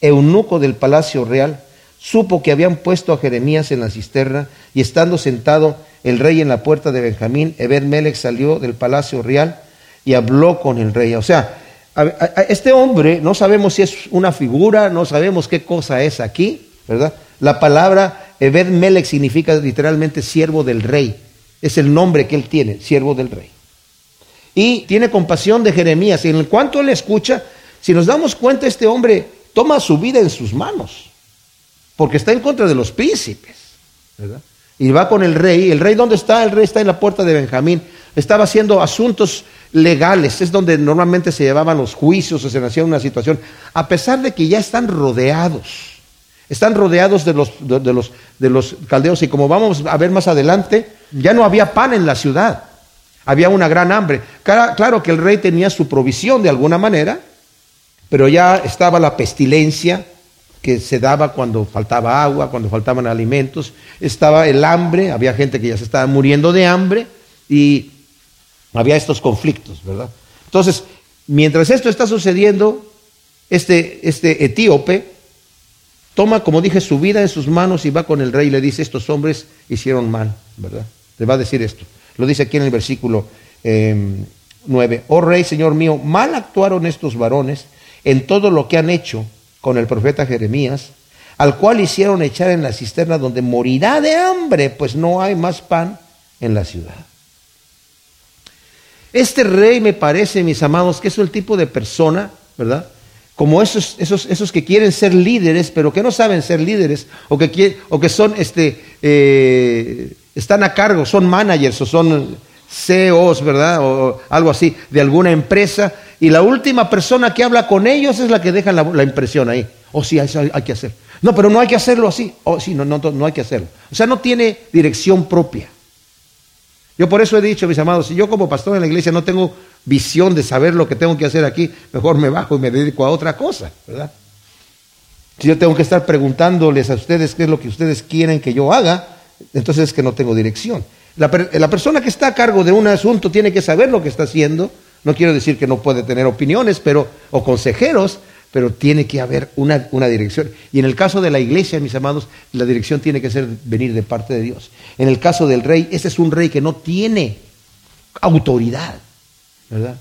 eunuco del palacio real, supo que habían puesto a Jeremías en la cisterna y estando sentado el rey en la puerta de Benjamín, Ebed Melech salió del palacio real y habló con el rey. O sea, este hombre no sabemos si es una figura, no sabemos qué cosa es aquí, ¿verdad? La palabra Ebed Melech significa literalmente siervo del rey. Es el nombre que él tiene, siervo del rey. Y tiene compasión de Jeremías. Y en cuanto él escucha, si nos damos cuenta, este hombre toma su vida en sus manos, porque está en contra de los príncipes, ¿verdad? Y va con el rey. ¿El rey dónde está? El rey está en la puerta de Benjamín. Estaba haciendo asuntos legales, es donde normalmente se llevaban los juicios o se hacía una situación, a pesar de que ya están rodeados. Están rodeados de los, de, los, de los caldeos y como vamos a ver más adelante, ya no había pan en la ciudad. Había una gran hambre. Claro que el rey tenía su provisión de alguna manera, pero ya estaba la pestilencia que se daba cuando faltaba agua, cuando faltaban alimentos, estaba el hambre, había gente que ya se estaba muriendo de hambre y había estos conflictos, ¿verdad? Entonces, mientras esto está sucediendo, este, este etíope toma, como dije, su vida en sus manos y va con el rey y le dice, estos hombres hicieron mal, ¿verdad? Le va a decir esto. Lo dice aquí en el versículo 9. Em, oh rey, señor mío, mal actuaron estos varones en todo lo que han hecho con el profeta Jeremías, al cual hicieron echar en la cisterna donde morirá de hambre, pues no hay más pan en la ciudad. Este rey me parece, mis amados, que es el tipo de persona, ¿verdad? Como esos, esos, esos que quieren ser líderes, pero que no saben ser líderes, o que, o que son, este, eh, están a cargo, son managers o son CEOs, ¿verdad? O algo así, de alguna empresa, y la última persona que habla con ellos es la que deja la, impresión ahí. O oh, sí, hay, hay, que hacer. No, pero no hay que hacerlo así. O oh, sí, no, no, no hay que hacerlo. O sea, no tiene dirección propia. Yo por eso he dicho, mis amados, si yo como pastor en la iglesia no tengo visión de saber lo que tengo que hacer aquí, mejor me bajo y me dedico a otra cosa, ¿verdad? Si yo tengo que estar preguntándoles a ustedes qué es lo que ustedes quieren que yo haga, entonces es que no tengo dirección. La, persona que está a cargo de un asunto tiene que saber lo que está haciendo no quiero decir que no puede tener opiniones pero, o consejeros, pero tiene que haber una, una, dirección. Y en el caso de la iglesia, mis amados, la dirección tiene que ser venir de parte de Dios. En el caso del rey, ese es un rey que no tiene autoridad, ¿verdad?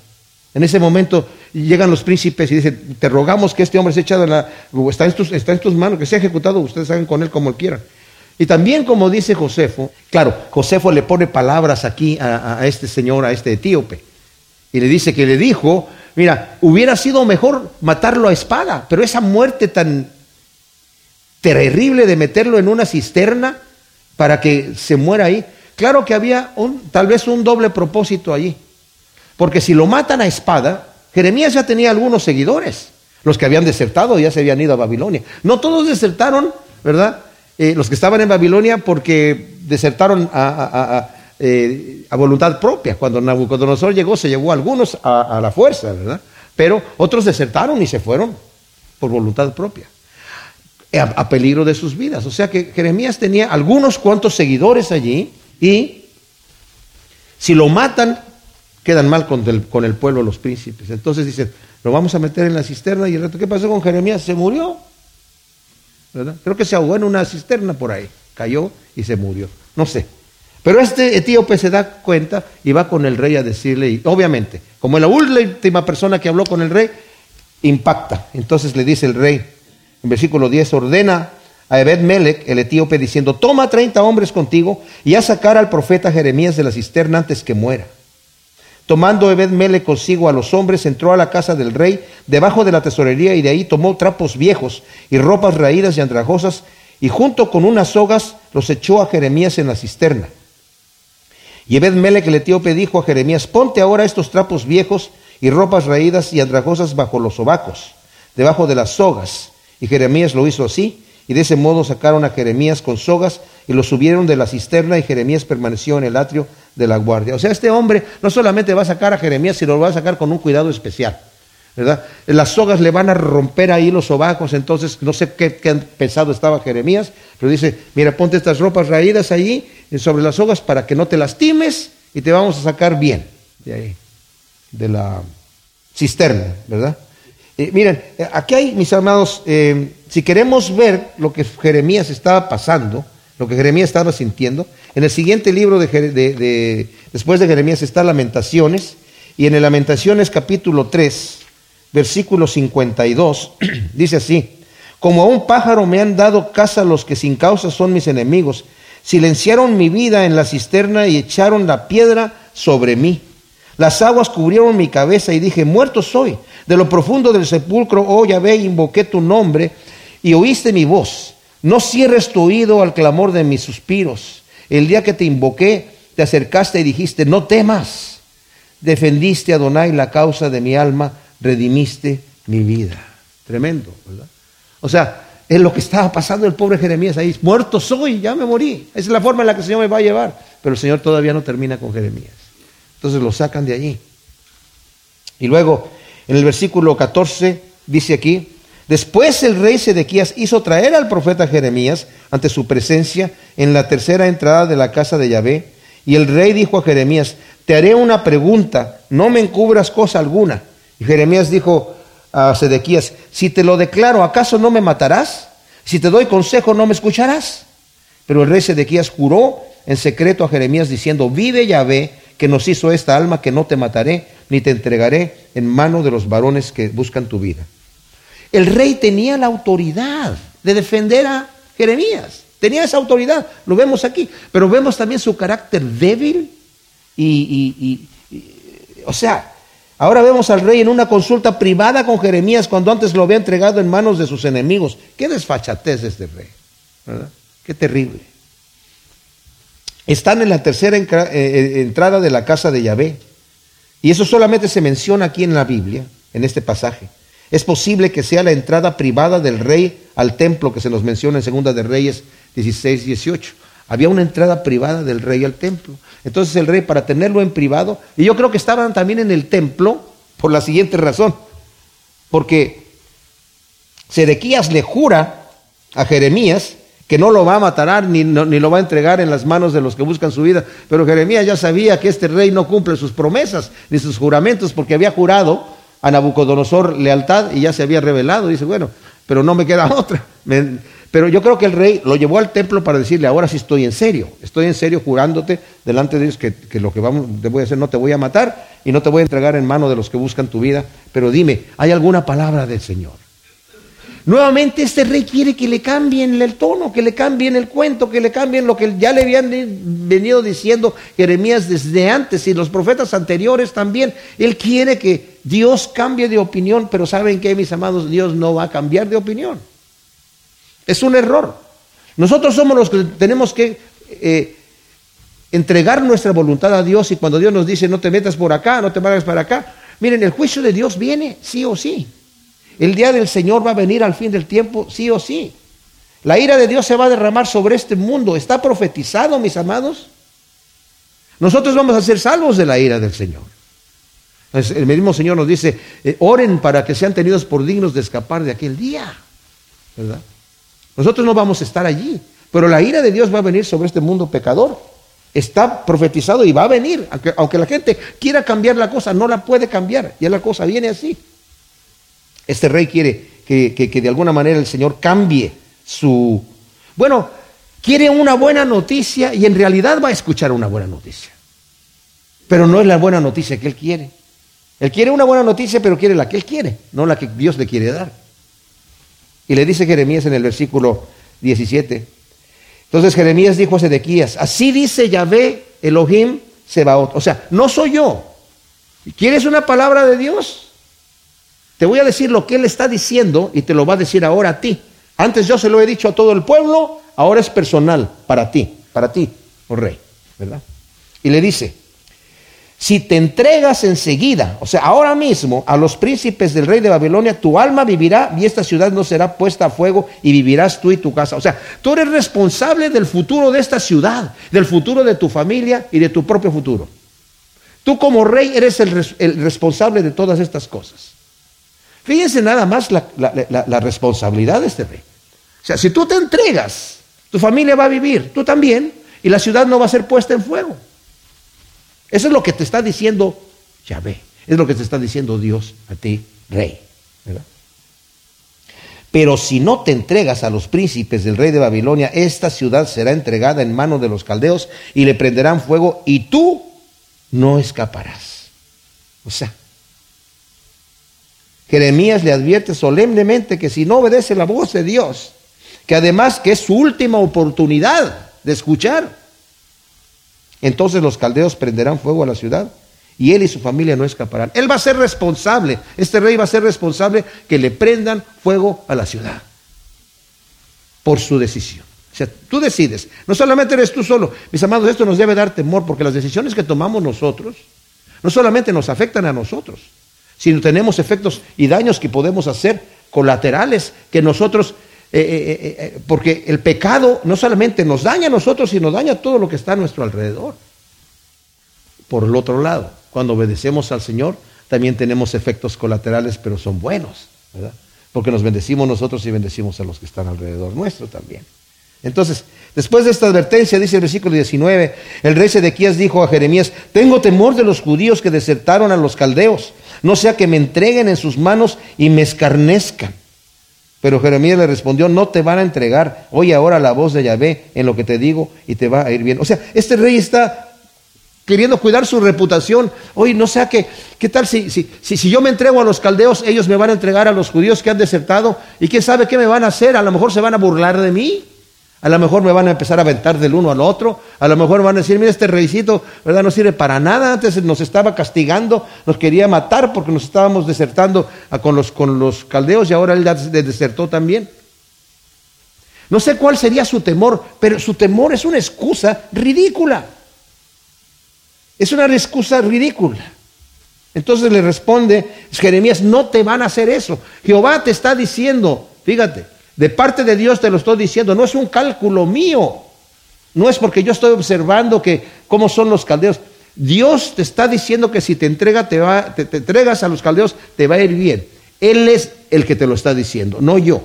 En ese momento llegan los príncipes y dicen, te rogamos que este hombre se echado en la... Está en, tus, está en tus manos, que sea ejecutado, ustedes hagan con él como quieran. Y también como dice Josefo, claro, Josefo le pone palabras aquí a, a este señor, a este etíope. Y le dice que le dijo, mira, hubiera sido mejor matarlo a espada, pero esa muerte tan terrible de meterlo en una cisterna para que se muera ahí, claro que había un, tal vez un doble propósito allí. Porque si lo matan a espada, Jeremías ya tenía algunos seguidores, los que habían desertado ya se habían ido a Babilonia. No todos desertaron, ¿verdad? Eh, los que estaban en Babilonia porque desertaron a eh, a voluntad propia. Cuando Nabucodonosor llegó, se llevó a algunos a, la fuerza, ¿verdad? Pero otros desertaron y se fueron por voluntad propia, a, peligro de sus vidas. O sea que Jeremías tenía algunos cuantos seguidores allí y si lo matan, quedan mal con el, con el pueblo los príncipes. Entonces dicen, lo vamos a meter en la cisterna y el reto, ¿qué pasó con Jeremías? Se murió. Creo que se ahogó en una cisterna por ahí, cayó y se murió. No sé. Pero este etíope se da cuenta y va con el rey a decirle, y obviamente, como la última persona que habló con el rey, impacta. Entonces le dice el rey, en versículo 10, ordena a Ebed Melech, el etíope, diciendo, toma 30 hombres contigo y a sacar al profeta Jeremías de la cisterna antes que muera. Tomando Ebed Melech consigo a los hombres, entró a la casa del rey, debajo de la tesorería, y de ahí tomó trapos viejos y ropas raídas y andrajosas, y junto con unas sogas los echó a Jeremías en la cisterna. Y Ebed Melech el etíope dijo a Jeremías, ponte ahora estos trapos viejos y ropas raídas y andrajosas bajo los sobacos, debajo de las sogas. Y Jeremías lo hizo así, y de ese modo sacaron a Jeremías con sogas y lo subieron de la cisterna y Jeremías permaneció en el atrio de la guardia. O sea, este hombre no solamente va a sacar a Jeremías, sino lo va a sacar con un cuidado especial. ¿verdad? Las sogas le van a romper ahí los sobacos, entonces no sé qué, qué pesado estaba Jeremías, pero dice, mira, ponte estas ropas raídas allí sobre las sogas para que no te lastimes y te vamos a sacar bien de ahí, de la cisterna, ¿verdad? Eh, miren, eh, aquí hay, mis amados, eh, si queremos ver lo que Jeremías estaba pasando, lo que Jeremías estaba sintiendo, en el siguiente libro de, después de Jeremías está Lamentaciones, y en el Lamentaciones capítulo 3, versículo 52, dice así, como a un pájaro me han dado casa los que sin causa son mis enemigos, silenciaron mi vida en la cisterna y echaron la piedra sobre mí. Las aguas cubrieron mi cabeza y dije, muerto soy. De lo profundo del sepulcro, oh Yahvé, invoqué tu nombre y oíste mi voz. No cierres tu oído al clamor de mis suspiros. El día que te invoqué, te acercaste y dijiste, no temas. Defendiste a Adonai la causa de mi alma, redimiste mi vida. Tremendo, ¿verdad? O sea, es lo que estaba pasando el pobre Jeremías ahí. Muerto soy, ya me morí. Esa es la forma en la que el Señor me va a llevar. Pero el Señor todavía no termina con Jeremías. Entonces lo sacan de allí. Y luego, en el versículo 14, dice aquí, después el rey Sedequías hizo traer al profeta Jeremías ante su presencia en la tercera entrada de la casa de Yahvé. Y el rey dijo a Jeremías, te haré una pregunta, no me encubras cosa alguna. Y Jeremías dijo a Sedequías, si te lo declaro, ¿acaso no me matarás? Si te doy consejo, ¿no me escucharás? Pero el rey Sedequías juró en secreto a Jeremías diciendo, vive Yahvé que nos hizo esta alma que no te mataré, ni te entregaré en mano de los varones que buscan tu vida. El rey tenía la autoridad de defender a Jeremías. Tenía esa autoridad, lo vemos aquí, pero vemos también su carácter débil y, o sea, ahora vemos al rey en una consulta privada con Jeremías cuando antes lo había entregado en manos de sus enemigos. Qué desfachatez este rey, ¿verdad? Qué terrible están en la tercera eh, eh, entrada de la casa de Yahvé. Y eso solamente se menciona aquí en la Biblia, en este pasaje. Es posible que sea la entrada privada del rey al templo que se nos menciona en Segunda de Reyes 16, 18. Había una entrada privada del rey al templo. Entonces el rey, para tenerlo en privado, y yo creo que estaban también en el templo por la siguiente razón, porque Sedequías le jura a Jeremías que no lo va a matar ni, ni, lo va a entregar en las manos de los que buscan su vida. Pero Jeremías ya sabía que este rey no cumple sus promesas ni sus juramentos porque había jurado a Nabucodonosor lealtad y ya se había revelado. Dice, bueno, pero no me queda otra. pero yo creo que el rey lo llevó al templo para decirle, ahora sí estoy en serio, estoy en serio jurándote delante de Dios que, que lo que vamos, te voy a hacer no te voy a matar y no te voy a entregar en mano de los que buscan tu vida. Pero dime, ¿hay alguna palabra del Señor? Nuevamente este rey quiere que le cambien el tono, que le cambien el cuento, que le cambien lo que ya le habían venido diciendo Jeremías desde antes y los profetas anteriores también. Él quiere que Dios cambie de opinión, pero ¿saben qué, mis amados? Dios no va a cambiar de opinión. Es un error. Nosotros somos los que tenemos que eh, entregar nuestra voluntad a Dios y cuando Dios nos dice no te metas por acá, no te vayas para acá, miren, el juicio de Dios viene sí o sí. El día del Señor va a venir al fin del tiempo, sí o sí. La ira de Dios se va a derramar sobre este mundo. ¿Está profetizado, mis amados? Nosotros vamos a ser salvos de la ira del Señor. El mismo Señor nos dice, eh, oren para que sean tenidos por dignos de escapar de aquel día. ¿Verdad? Nosotros no vamos a estar allí, pero la ira de Dios va a venir sobre este mundo pecador. Está profetizado y va a venir. Aunque, aunque la gente quiera cambiar la cosa, no la puede cambiar. Ya la cosa viene así. Este rey quiere que, de alguna manera el Señor cambie su... Bueno, quiere una buena noticia y en realidad va a escuchar una buena noticia. Pero no es la buena noticia que él quiere. Él quiere una buena noticia, pero quiere la que él quiere, no la que Dios le quiere dar. Y le dice Jeremías en el versículo 17. Entonces Jeremías dijo a Sedequías, así dice Yahvé Elohim Sebaot. O sea, no soy yo. ¿Quieres una palabra de Dios? Te voy a decir lo que él está diciendo y te lo va a decir ahora a ti. Antes yo se lo he dicho a todo el pueblo, ahora es personal para ti, para ti, oh rey, ¿verdad? Y le dice, si te entregas enseguida, o sea, ahora mismo a los príncipes del rey de Babilonia, tu alma vivirá y esta ciudad no será puesta a fuego y vivirás tú y tu casa. O sea, tú eres responsable del futuro de esta ciudad, del futuro de tu familia y de tu propio futuro. Tú como rey eres el, el responsable de todas estas cosas. Fíjense nada más la, responsabilidad de este rey. O sea, si tú te entregas, tu familia va a vivir, tú también, y la ciudad no va a ser puesta en fuego. Eso es lo que te está diciendo Yahvé. Es lo que te está diciendo Dios a ti, rey. Pero si no te entregas a los príncipes del rey de Babilonia, esta ciudad será entregada en manos de los caldeos y le prenderán fuego y tú no escaparás. O sea, Jeremías le advierte solemnemente que si no obedece la voz de Dios, que además que es su última oportunidad de escuchar, entonces los caldeos prenderán fuego a la ciudad y él y su familia no escaparán. Él va a ser responsable, este rey va a ser responsable que le prendan fuego a la ciudad por su decisión. O sea, tú decides, no solamente eres tú solo, mis amados, esto nos debe dar temor porque las decisiones que tomamos nosotros no solamente nos afectan a nosotros, sino tenemos efectos y daños que podemos hacer colaterales que nosotros, eh, eh, eh, porque el pecado no solamente nos daña a nosotros, sino daña todo lo que está a nuestro alrededor. Por el otro lado, cuando obedecemos al Señor, también tenemos efectos colaterales, pero son buenos, ¿verdad? Porque nos bendecimos nosotros y bendecimos a los que están alrededor nuestro también. Entonces, después de esta advertencia, dice el versículo 19, el rey Sedequías dijo a Jeremías, tengo temor de los judíos que desertaron a los caldeos, no sea que me entreguen en sus manos y me escarnezcan. Pero Jeremías le respondió, no te van a entregar, oye ahora la voz de Yahvé en lo que te digo y te va a ir bien. O sea, este rey está queriendo cuidar su reputación. Oye, no sea que, ¿qué tal si, si, si, si, yo me entrego a los caldeos, ellos me van a entregar a los judíos que han desertado? ¿Y quién sabe qué me van a hacer? A lo mejor se van a burlar de mí. A lo mejor me van a empezar a aventar del uno al otro. A lo mejor van a decir, mira, este reycito, ¿verdad? No sirve para nada. Antes nos estaba castigando, nos quería matar porque nos estábamos desertando con los, con los caldeos y ahora él desertó también. No sé cuál sería su temor, pero su temor es una excusa ridícula. Es una excusa ridícula. Entonces le responde Jeremías, no te van a hacer eso. Jehová te está diciendo, fíjate, de parte de Dios te lo estoy diciendo, no es un cálculo mío. No es porque yo estoy observando que cómo son los caldeos. Dios te está diciendo que si te, entrega, te, va, te, entregas a los caldeos, te va a ir bien. Él es el que te lo está diciendo, no yo.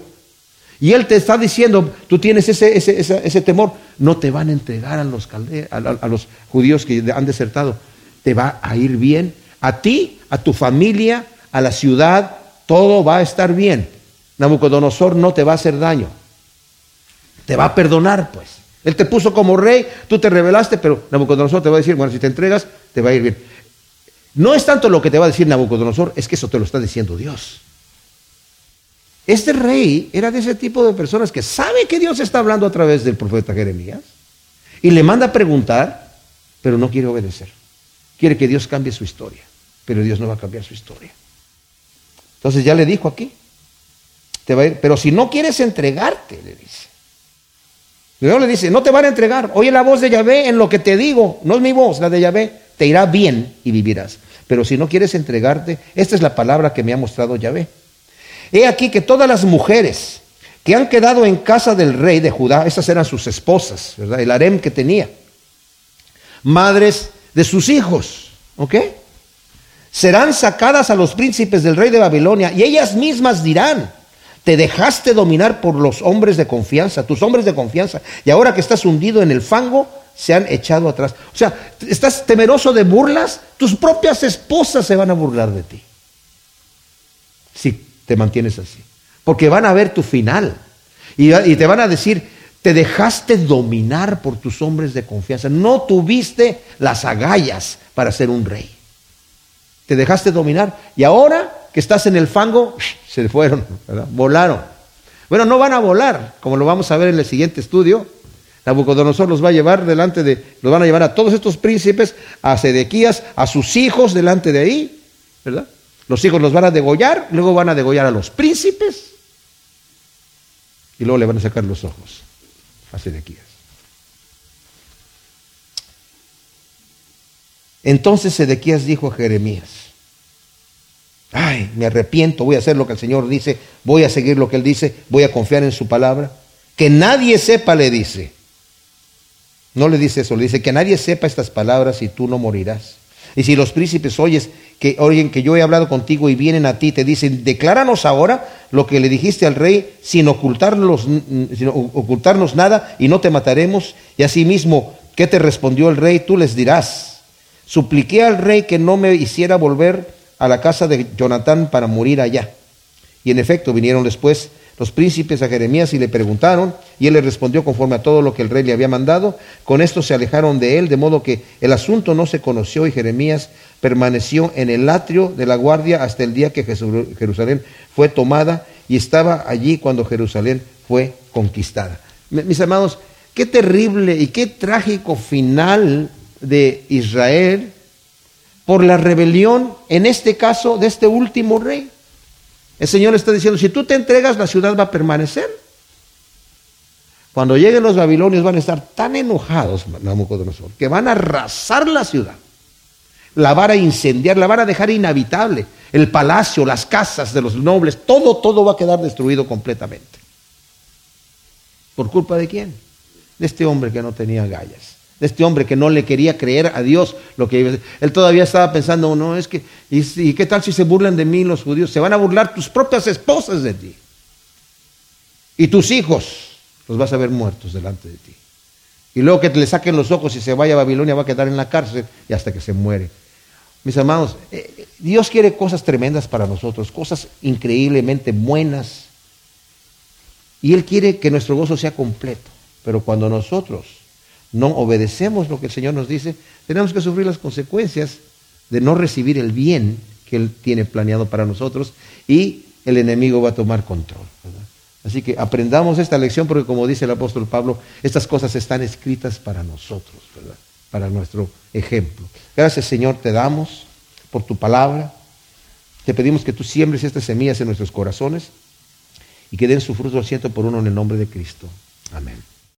Y Él te está diciendo, tú tienes ese, ese, ese, temor, no te van a entregar a los, caldeos, a los judíos que han desertado. Te va a ir bien. A ti, a tu familia, a la ciudad, todo va a estar bien. Nabucodonosor no te va a hacer daño. Te va a perdonar, pues. Él te puso como rey, tú te rebelaste, pero Nabucodonosor te va a decir, bueno, si te entregas, te va a ir bien. No es tanto lo que te va a decir Nabucodonosor, es que eso te lo está diciendo Dios. Este rey era de ese tipo de personas que sabe que Dios está hablando a través del profeta Jeremías y le manda a preguntar, pero no quiere obedecer. Quiere que Dios cambie su historia, pero Dios no va a cambiar su historia. Entonces ya le dijo aquí, Pero si no quieres entregarte, le dice. Dios le dice, no te van a entregar. Oye la voz de Yahvé en lo que te digo. No es mi voz, la de Yahvé. Te irá bien y vivirás. Pero si no quieres entregarte, esta es la palabra que me ha mostrado Yahvé. He aquí que todas las mujeres que han quedado en casa del rey de Judá, esas eran sus esposas, ¿verdad? El harem que tenía. Madres de sus hijos, ¿ok? Serán sacadas a los príncipes del rey de Babilonia y ellas mismas dirán, te dejaste dominar por los hombres de confianza, tus hombres de confianza, y ahora que estás hundido en el fango, se han echado atrás. O sea, estás temeroso de burlas, tus propias esposas se van a burlar de ti. Si te mantienes así. Porque van a ver tu final. Y, y te van a decir, te dejaste dominar por tus hombres de confianza. No tuviste las agallas para ser un rey. Te dejaste dominar. Y ahora que estás en el fango, se fueron, volaron. Bueno, no van a volar, como lo vamos a ver en el siguiente estudio. Nabucodonosor los va a llevar delante de, los van a llevar a todos estos príncipes, a Sedequías, a sus hijos delante de ahí, ¿verdad? Los hijos los van a degollar, luego van a degollar a los príncipes y luego le van a sacar los ojos a Sedequías. Entonces Sedequías dijo a Jeremías, ay, me arrepiento, voy a hacer lo que el Señor dice, voy a seguir lo que Él dice, voy a confiar en su palabra. Que nadie sepa, le dice. No le dice eso, le dice que nadie sepa estas palabras y tú no morirás. Y si los príncipes oyes que oyen que yo he hablado contigo y vienen a ti, te dicen, decláranos ahora lo que le dijiste al rey sin ocultarnos, sin ocultarnos nada y no te mataremos. Y asimismo, ¿qué te respondió el rey? Tú les dirás, supliqué al rey que no me hiciera volver a la casa de Jonatán para morir allá. Y en efecto vinieron después los príncipes a Jeremías y le preguntaron, y él le respondió conforme a todo lo que el rey le había mandado. Con esto se alejaron de él, de modo que el asunto no se conoció y Jeremías permaneció en el atrio de la guardia hasta el día que Jerusalén fue tomada y estaba allí cuando Jerusalén fue conquistada. Mis amados, qué terrible y qué trágico final de Israel por la rebelión, en este caso, de este último rey. El Señor está diciendo, si tú te entregas, la ciudad va a permanecer. Cuando lleguen los babilonios van a estar tan enojados, que van a arrasar la ciudad. La van a incendiar, la van a dejar inhabitable. El palacio, las casas de los nobles, todo, todo va a quedar destruido completamente. ¿Por culpa de quién? De este hombre que no tenía gallas de este hombre que no le quería creer a Dios lo que él todavía estaba pensando, no, es que, ¿y, qué tal si se burlan de mí los judíos? Se van a burlar tus propias esposas de ti. Y tus hijos los vas a ver muertos delante de ti. Y luego que le saquen los ojos y se vaya a Babilonia va a quedar en la cárcel y hasta que se muere. Mis amados, eh, Dios quiere cosas tremendas para nosotros, cosas increíblemente buenas. Y Él quiere que nuestro gozo sea completo. Pero cuando nosotros no obedecemos lo que el Señor nos dice, tenemos que sufrir las consecuencias de no recibir el bien que Él tiene planeado para nosotros y el enemigo va a tomar control. Así que aprendamos esta lección porque como dice el apóstol Pablo, estas cosas están escritas para nosotros, para nuestro ejemplo. Gracias Señor, te damos por tu palabra. Te pedimos que tú siembres estas semillas en nuestros corazones y que den su fruto al ciento por uno en el nombre de Cristo. Amén.